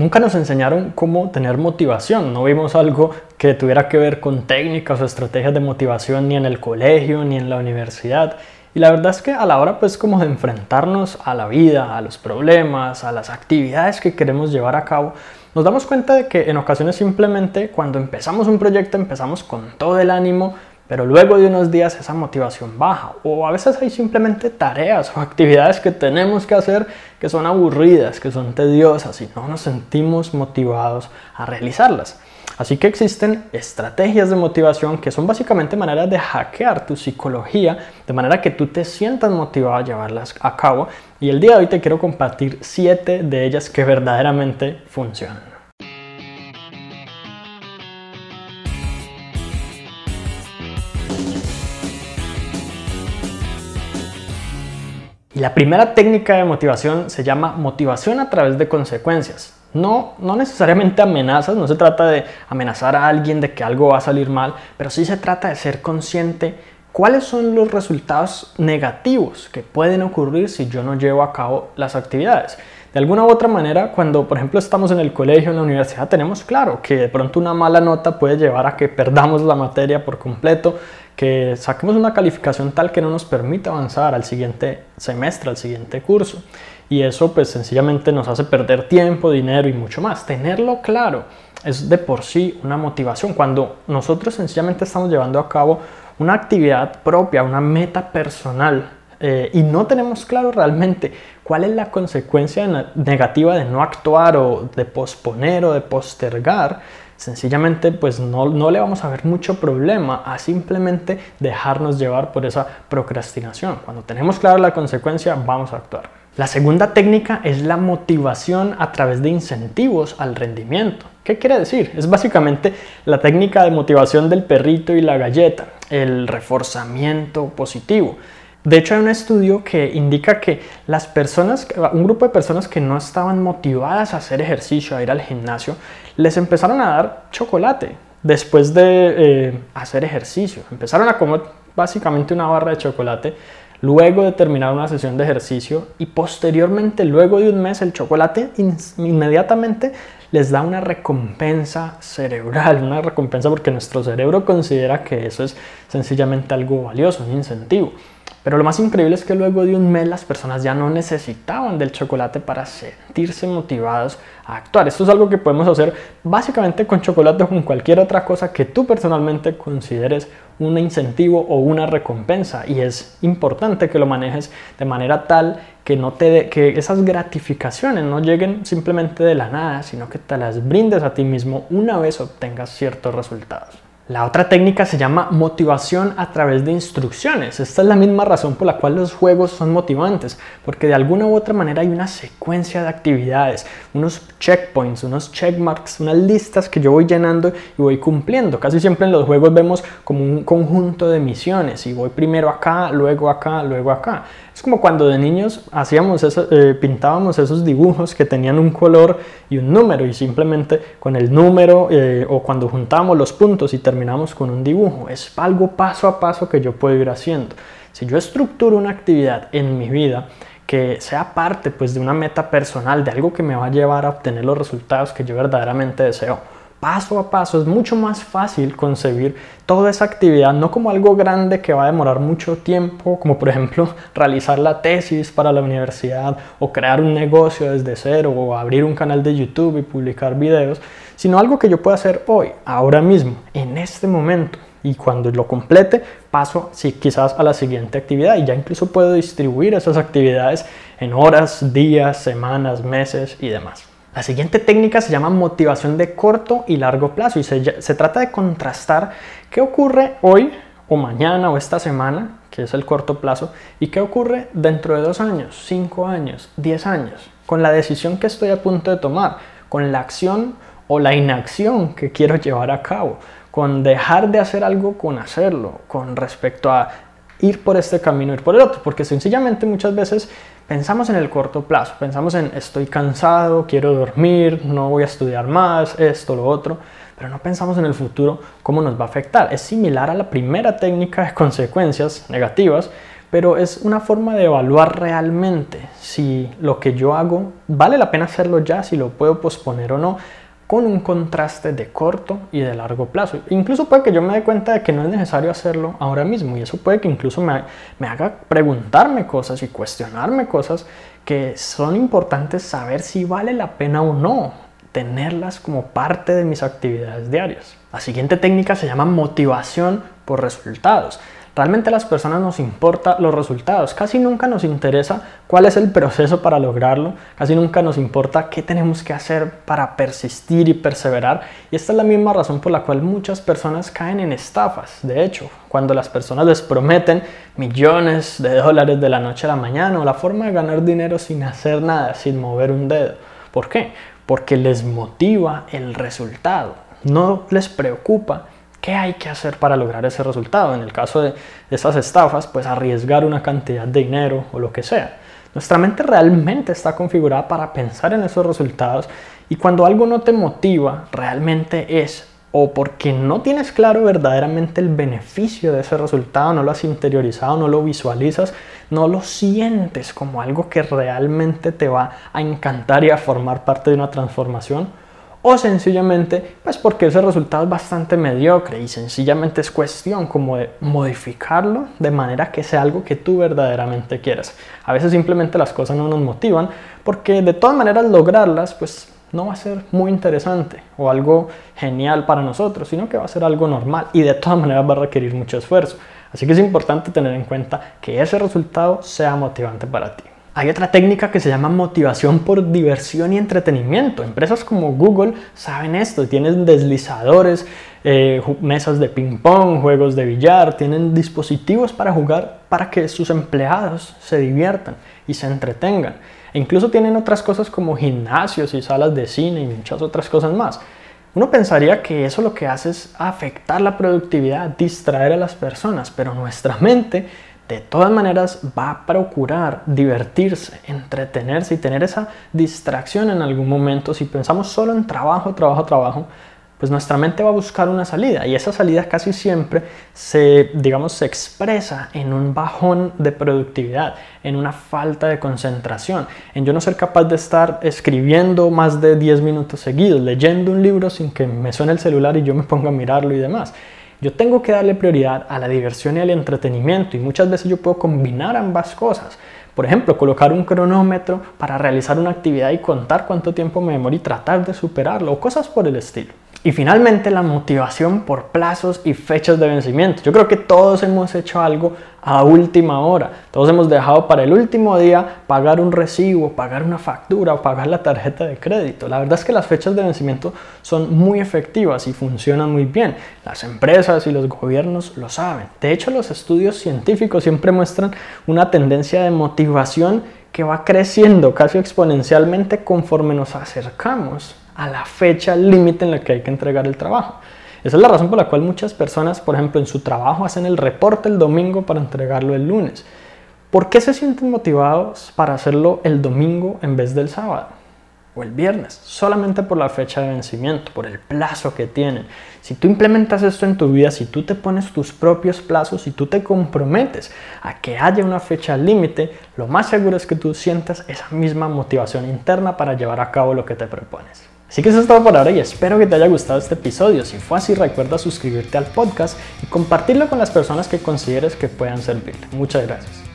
Nunca nos enseñaron cómo tener motivación, no vimos algo que tuviera que ver con técnicas o estrategias de motivación ni en el colegio ni en la universidad. Y la verdad es que a la hora pues como de enfrentarnos a la vida, a los problemas, a las actividades que queremos llevar a cabo, nos damos cuenta de que en ocasiones simplemente cuando empezamos un proyecto empezamos con todo el ánimo, pero luego de unos días esa motivación baja o a veces hay simplemente tareas o actividades que tenemos que hacer que son aburridas, que son tediosas y no nos sentimos motivados a realizarlas. Así que existen estrategias de motivación que son básicamente maneras de hackear tu psicología de manera que tú te sientas motivado a llevarlas a cabo. Y el día de hoy te quiero compartir siete de ellas que verdaderamente funcionan. La primera técnica de motivación se llama motivación a través de consecuencias. No, no necesariamente amenazas, no se trata de amenazar a alguien de que algo va a salir mal, pero sí se trata de ser consciente cuáles son los resultados negativos que pueden ocurrir si yo no llevo a cabo las actividades. De alguna u otra manera, cuando por ejemplo estamos en el colegio, en la universidad, tenemos claro que de pronto una mala nota puede llevar a que perdamos la materia por completo, que saquemos una calificación tal que no nos permita avanzar al siguiente semestre, al siguiente curso y eso pues sencillamente nos hace perder tiempo, dinero y mucho más. Tenerlo claro es de por sí una motivación. Cuando nosotros sencillamente estamos llevando a cabo una actividad propia, una meta personal eh, y no tenemos claro realmente cuál es la consecuencia negativa de no actuar o de posponer o de postergar, sencillamente pues no, no, le vamos a ver mucho problema a simplemente dejarnos llevar por esa procrastinación. Cuando tenemos clara la consecuencia vamos a actuar. La segunda técnica es la motivación a través de incentivos al rendimiento. ¿Qué quiere decir? Es básicamente la técnica de motivación del perrito y la galleta, el reforzamiento positivo. De hecho, hay un estudio que indica que las personas, un grupo de personas que no estaban motivadas a hacer ejercicio, a ir al gimnasio, les empezaron a dar chocolate después de eh, hacer ejercicio. Empezaron a comer básicamente una barra de chocolate luego de terminar una sesión de ejercicio y posteriormente, luego de un mes, el chocolate inmediatamente les da una recompensa cerebral, una recompensa porque nuestro cerebro considera que eso es sencillamente algo valioso, un incentivo. Pero lo más increíble es que luego de un mes las personas ya no necesitaban del chocolate para sentirse motivados a actuar. Esto es algo que podemos hacer básicamente con chocolate o con cualquier otra cosa que tú personalmente consideres un incentivo o una recompensa. Y es importante que lo manejes de manera tal que, no te que esas gratificaciones no lleguen simplemente de la nada, sino que te las brindes a ti mismo una vez obtengas ciertos resultados. La otra técnica se llama motivación a través de instrucciones. Esta es la misma razón por la cual los juegos son motivantes, porque de alguna u otra manera hay una secuencia de actividades, unos checkpoints, unos checkmarks, unas listas que yo voy llenando y voy cumpliendo. Casi siempre en los juegos vemos como un conjunto de misiones y voy primero acá, luego acá, luego acá. Es como cuando de niños hacíamos eso, eh, pintábamos esos dibujos que tenían un color y un número y simplemente con el número eh, o cuando juntamos los puntos y terminamos con un dibujo. Es algo paso a paso que yo puedo ir haciendo. Si yo estructuro una actividad en mi vida que sea parte pues de una meta personal, de algo que me va a llevar a obtener los resultados que yo verdaderamente deseo, paso a paso es mucho más fácil concebir toda esa actividad no como algo grande que va a demorar mucho tiempo, como por ejemplo realizar la tesis para la universidad o crear un negocio desde cero o abrir un canal de YouTube y publicar videos, sino algo que yo pueda hacer hoy, ahora mismo, en este momento. Y cuando lo complete, paso sí, quizás a la siguiente actividad y ya incluso puedo distribuir esas actividades en horas, días, semanas, meses y demás. La siguiente técnica se llama motivación de corto y largo plazo y se, se, trata de contrastar qué ocurre hoy o mañana o esta semana, que es el corto plazo, y qué ocurre dentro de dos años, cinco años, diez años, con la decisión que estoy a punto de tomar, con la acción o la inacción que quiero llevar a cabo, con dejar de hacer algo con hacerlo, con respecto a ir por este camino, ir por el otro, porque sencillamente muchas veces pensamos en el corto plazo, pensamos en estoy cansado, quiero dormir, no voy a estudiar más, esto, lo otro, pero no pensamos en el futuro cómo nos va a afectar. Es similar a la primera técnica de consecuencias negativas, pero es una forma de evaluar realmente si lo que yo hago vale la pena hacerlo ya, si lo puedo posponer o no, con un contraste de corto y de largo plazo. Incluso puede que yo me dé cuenta de que no es necesario hacerlo ahora mismo y eso puede que incluso me, me haga preguntarme cosas y cuestionarme cosas que son importantes saber si vale la pena o no tenerlas como parte de mis actividades diarias. La siguiente técnica se llama motivación por resultados. Realmente a las personas nos importa los resultados, casi nunca nos interesa cuál es el proceso para lograrlo, casi nunca nos importa qué tenemos que hacer para persistir y perseverar. Y esta es la misma razón por la cual muchas personas caen en estafas. De hecho, cuando las personas les prometen millones de dólares de la noche a la mañana o la forma de ganar dinero sin hacer nada, sin mover un dedo. ¿Por qué? Porque les motiva el resultado, no les preocupa ¿Qué hay que hacer para lograr ese resultado? En el caso de, estas estafas, pues arriesgar una cantidad de dinero o lo que sea. Nuestra mente realmente está configurada para pensar en esos resultados y cuando algo no te motiva, realmente es o porque no tienes claro verdaderamente el beneficio de ese resultado, no lo has interiorizado, no lo visualizas, no lo sientes como algo que realmente te va a encantar y a formar parte de una transformación, o sencillamente pues porque ese resultado es bastante mediocre y sencillamente es cuestión como de modificarlo de manera que sea algo que tú verdaderamente quieras. A veces simplemente las cosas no nos motivan porque de todas maneras lograrlas pues no va a ser muy interesante o algo genial para nosotros, sino que va a ser algo normal y de todas maneras va a requerir mucho esfuerzo. Así que es importante tener en cuenta que ese resultado sea motivante para ti. Hay otra técnica que se llama motivación por diversión y entretenimiento. Empresas como Google saben esto, tienen deslizadores, eh, mesas de ping pong, juegos de billar, tienen dispositivos para jugar para que sus empleados se diviertan y se entretengan. E incluso tienen otras cosas como gimnasios y salas de cine y muchas otras cosas más. Uno pensaría que eso lo que hace es afectar la productividad, distraer a las personas, pero nuestra mente de todas maneras va a procurar divertirse, entretenerse y tener esa distracción en algún momento. Si pensamos solo en trabajo, trabajo, trabajo, pues nuestra mente va a buscar una salida y esa salida casi siempre se, digamos, se expresa en un bajón de productividad, en una falta de concentración, en yo no ser capaz de estar escribiendo más de 10 minutos seguidos, leyendo un libro sin que me suene el celular y yo me ponga a mirarlo y demás. Yo tengo que darle prioridad a la diversión y al entretenimiento y muchas veces yo puedo combinar ambas cosas. Por ejemplo, colocar un cronómetro para realizar una actividad y contar cuánto tiempo me demora y tratar de superarlo o cosas por el estilo. Y finalmente la motivación por plazos y fechas de vencimiento. Yo creo que todos hemos hecho algo a última hora. Todos hemos dejado para el último día pagar un recibo, pagar una factura o pagar la tarjeta de crédito. La verdad es que las fechas de vencimiento son muy efectivas y funcionan muy bien. Las empresas y los gobiernos lo saben. De hecho, los estudios científicos siempre muestran una tendencia de motivación que va creciendo casi exponencialmente conforme nos acercamos a la fecha límite en la que hay que entregar el trabajo. Esa es la razón por la cual muchas personas, por ejemplo, en su trabajo hacen el reporte el domingo para entregarlo el lunes. ¿Por qué se sienten motivados para hacerlo el domingo en vez del sábado? o el viernes, solamente por la fecha de vencimiento, por el plazo que tienen. Si tú implementas esto en tu vida, si tú te pones tus propios plazos, si tú te comprometes a que haya una fecha límite, lo más seguro es que tú sientas esa misma motivación interna para llevar a cabo lo que te propones. Así que eso es todo por ahora y espero que te haya gustado este episodio. Si fue así, recuerda suscribirte al podcast y compartirlo con las personas que consideres que puedan servirte. Muchas gracias.